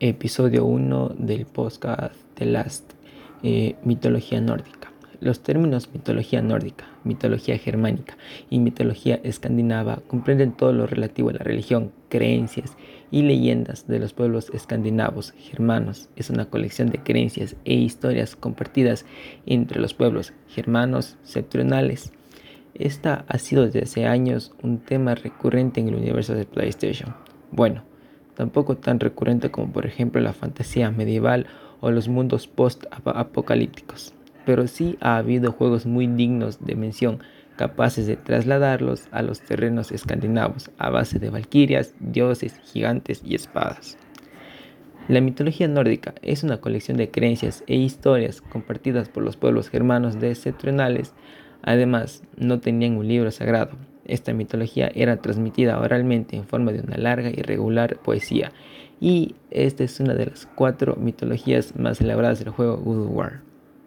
episodio 1 del podcast The Last, eh, mitología nórdica. Los términos mitología nórdica, mitología germánica y mitología escandinava comprenden todo lo relativo a la religión, creencias y leyendas de los pueblos escandinavos germanos. Es una colección de creencias e historias compartidas entre los pueblos germanos septentrionales. Esta ha sido desde hace años un tema recurrente en el universo de PlayStation. Bueno, tampoco tan recurrente como por ejemplo la fantasía medieval o los mundos post-apocalípticos, pero sí ha habido juegos muy dignos de mención capaces de trasladarlos a los terrenos escandinavos a base de valquirias, dioses, gigantes y espadas. La mitología nórdica es una colección de creencias e historias compartidas por los pueblos germanos de septentrionales. Además, no tenían un libro sagrado, esta mitología era transmitida oralmente en forma de una larga y regular poesía, y esta es una de las cuatro mitologías más elaboradas del juego Good War.